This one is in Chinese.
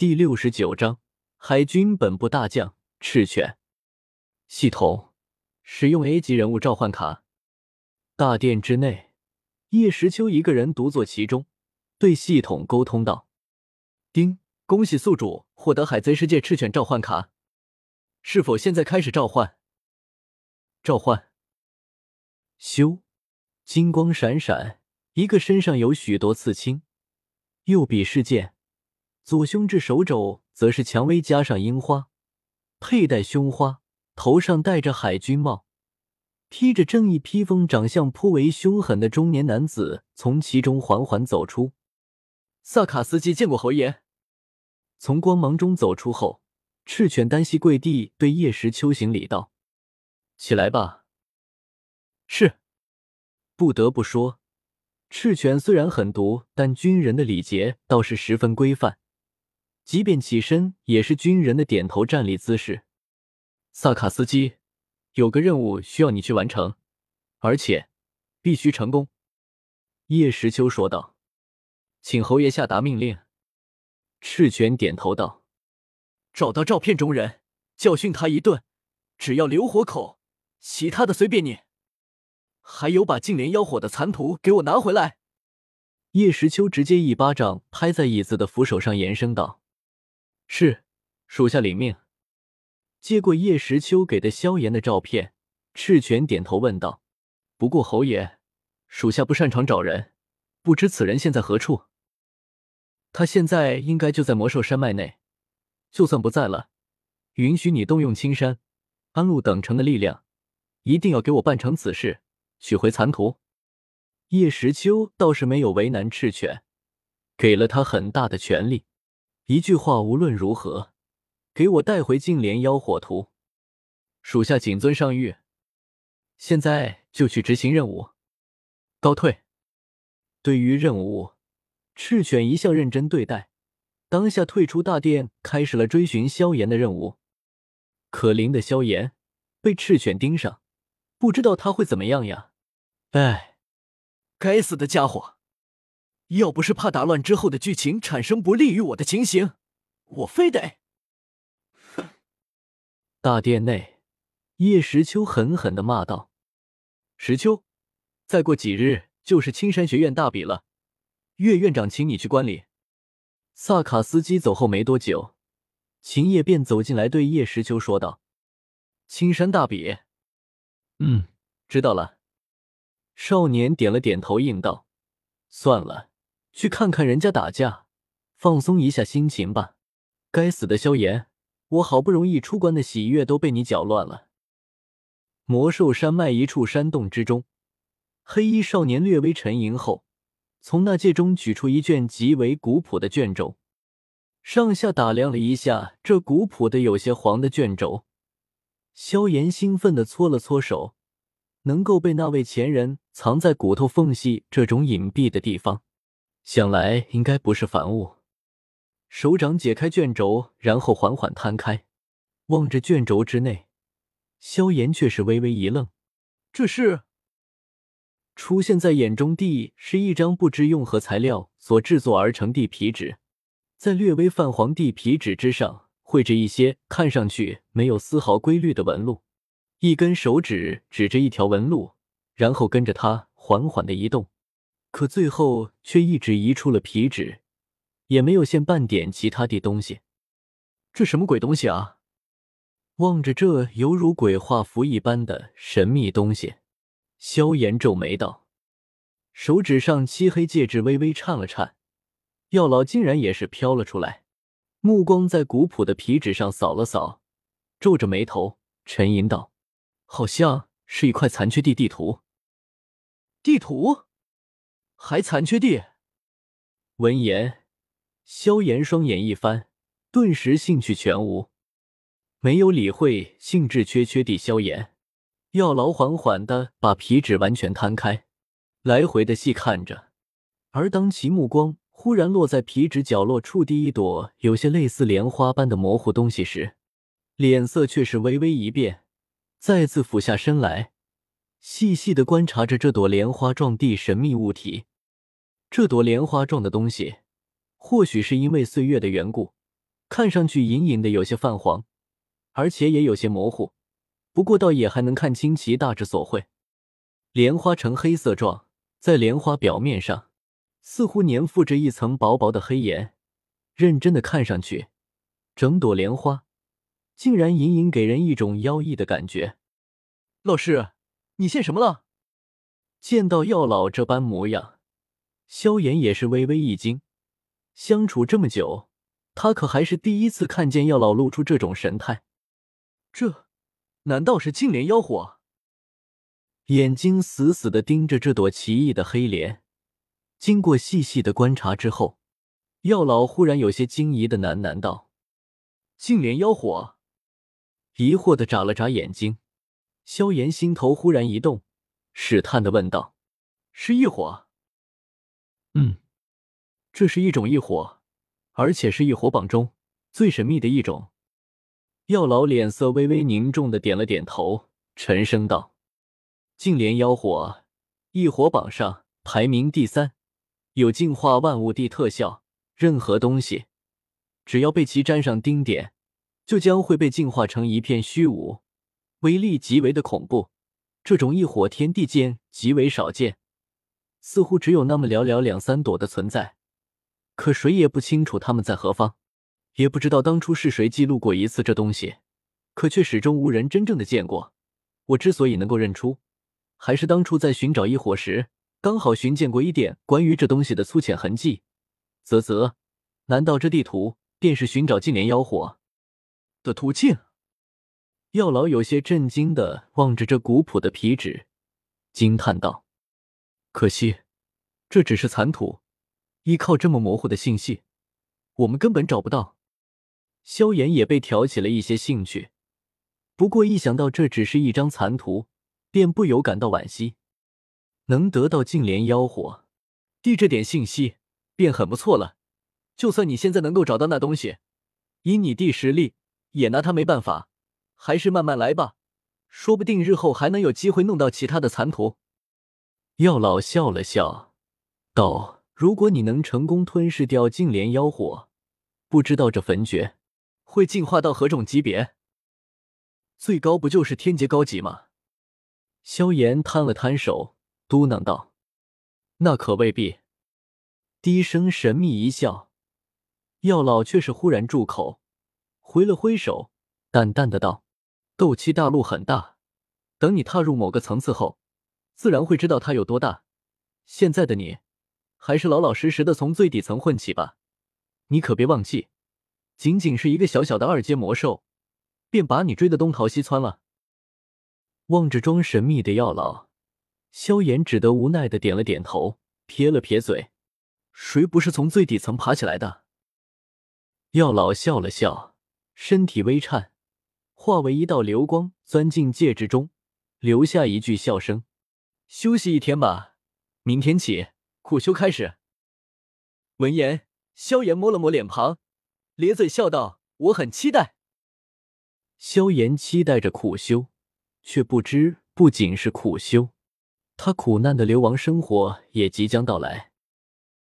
第六十九章海军本部大将赤犬系统使用 A 级人物召唤卡。大殿之内，叶时秋一个人独坐其中，对系统沟通道：“丁，恭喜宿主获得海贼世界赤犬召唤卡，是否现在开始召唤？”召唤。咻，金光闪闪，一个身上有许多刺青，右臂是剑。左胸至手肘则是蔷薇加上樱花，佩戴胸花，头上戴着海军帽，披着正义披风，长相颇为凶狠的中年男子从其中缓缓走出。萨卡斯基见过侯爷。从光芒中走出后，赤犬单膝跪地对叶时秋行礼道：“起来吧。”是。不得不说，赤犬虽然狠毒，但军人的礼节倒是十分规范。即便起身，也是军人的点头站立姿势。萨卡斯基，有个任务需要你去完成，而且必须成功。”叶时秋说道，“请侯爷下达命令。”赤犬点头道：“找到照片中人，教训他一顿，只要留活口，其他的随便你。还有，把净莲妖火的残图给我拿回来。”叶时秋直接一巴掌拍在椅子的扶手上，严声道。是，属下领命。接过叶时秋给的萧炎的照片，赤犬点头问道：“不过侯爷，属下不擅长找人，不知此人现在何处？”他现在应该就在魔兽山脉内，就算不在了，允许你动用青山、安陆等城的力量，一定要给我办成此事，取回残图。叶时秋倒是没有为难赤犬，给了他很大的权力。一句话，无论如何，给我带回净莲妖火图，属下谨遵上谕。现在就去执行任务。告退。对于任务，赤犬一向认真对待，当下退出大殿，开始了追寻萧炎的任务。可怜的萧炎被赤犬盯上，不知道他会怎么样呀？哎，该死的家伙！要不是怕打乱之后的剧情产生不利于我的情形，我非得……哼！大殿内，叶时秋狠狠的骂道：“时秋，再过几日就是青山学院大比了，岳院长请你去观礼。”萨卡斯基走后没多久，秦叶便走进来，对叶时秋说道：“青山大比，嗯，知道了。”少年点了点头，应道：“算了。”去看看人家打架，放松一下心情吧。该死的萧炎，我好不容易出关的喜悦都被你搅乱了。魔兽山脉一处山洞之中，黑衣少年略微沉吟后，从那戒中取出一卷极为古朴的卷轴，上下打量了一下这古朴的有些黄的卷轴。萧炎兴奋地搓了搓手，能够被那位前人藏在骨头缝隙这种隐蔽的地方。想来应该不是凡物。手掌解开卷轴，然后缓缓摊开，望着卷轴之内，萧炎却是微微一愣。这是出现在眼中的，是一张不知用何材料所制作而成地皮纸，在略微泛黄地皮纸之上绘着一些看上去没有丝毫规律的纹路。一根手指指着一条纹路，然后跟着它缓缓的移动。可最后却一直移出了皮纸，也没有现半点其他的东西。这什么鬼东西啊！望着这犹如鬼画符一般的神秘东西，萧炎皱眉道：“手指上漆黑戒指微微颤了颤，药老竟然也是飘了出来，目光在古朴的皮纸上扫了扫，皱着眉头沉吟道：‘好像是一块残缺地地图。’地图。”还残缺地。闻言，萧炎双眼一翻，顿时兴趣全无，没有理会兴致缺缺地萧炎。药老缓缓的把皮纸完全摊开，来回的细看着。而当其目光忽然落在皮纸角落处的一朵有些类似莲花般的模糊东西时，脸色却是微微一变，再次俯下身来，细细的观察着这朵莲花状地神秘物体。这朵莲花状的东西，或许是因为岁月的缘故，看上去隐隐的有些泛黄，而且也有些模糊，不过倒也还能看清其大致所绘。莲花呈黑色状，在莲花表面上似乎粘附着一层薄薄的黑岩，认真的看上去，整朵莲花竟然隐隐给人一种妖异的感觉。老师，你现什么了？见到药老这般模样，萧炎也是微微一惊。相处这么久，他可还是第一次看见药老露出这种神态。这难道是净莲妖火？眼睛死死的盯着这朵奇异的黑莲，经过细细的观察之后，药老忽然有些惊疑的喃喃道：“净莲妖火。”疑惑的眨了眨眼睛，萧炎心头忽然一动，试探的问道：“是异火？”“嗯，这是一种异火，而且是异火榜中最神秘的一种。”药老脸色微微凝重的点了点头，沉声道。净莲妖火，异火榜上排名第三，有净化万物的特效。任何东西，只要被其沾上丁点，就将会被净化成一片虚无，威力极为的恐怖。这种异火，天地间极为少见，似乎只有那么寥寥两三朵的存在。可谁也不清楚他们在何方，也不知道当初是谁记录过一次这东西，可却始终无人真正的见过。我之所以能够认出。还是当初在寻找异火时，刚好寻见过一点关于这东西的粗浅痕迹。啧啧，难道这地图便是寻找净莲妖火的途径？药老有些震惊的望着这古朴的皮纸，惊叹道：“可惜，这只是残图，依靠这么模糊的信息，我们根本找不到。”萧炎也被挑起了一些兴趣，不过一想到这只是一张残图，便不由感到惋惜，能得到净莲妖火，递这点信息便很不错了。就算你现在能够找到那东西，以你弟实力，也拿他没办法。还是慢慢来吧，说不定日后还能有机会弄到其他的残图。药老笑了笑，道：“如果你能成功吞噬掉净莲妖火，不知道这焚诀会进化到何种级别？最高不就是天劫高级吗？”萧炎摊了摊手，嘟囔道：“那可未必。”低声神秘一笑，药老却是忽然住口，挥了挥手，淡淡的道：“斗气大陆很大，等你踏入某个层次后，自然会知道它有多大。现在的你，还是老老实实的从最底层混起吧。你可别忘记，仅仅是一个小小的二阶魔兽，便把你追得东逃西窜了。”望着装神秘的药老，萧炎只得无奈的点了点头，撇了撇嘴：“谁不是从最底层爬起来的？”药老笑了笑，身体微颤，化为一道流光，钻进戒指中，留下一句笑声：“休息一天吧，明天起苦修开始。”闻言，萧炎摸了摸脸庞，咧嘴笑道：“我很期待。”萧炎期待着苦修。却不知，不仅是苦修，他苦难的流亡生活也即将到来。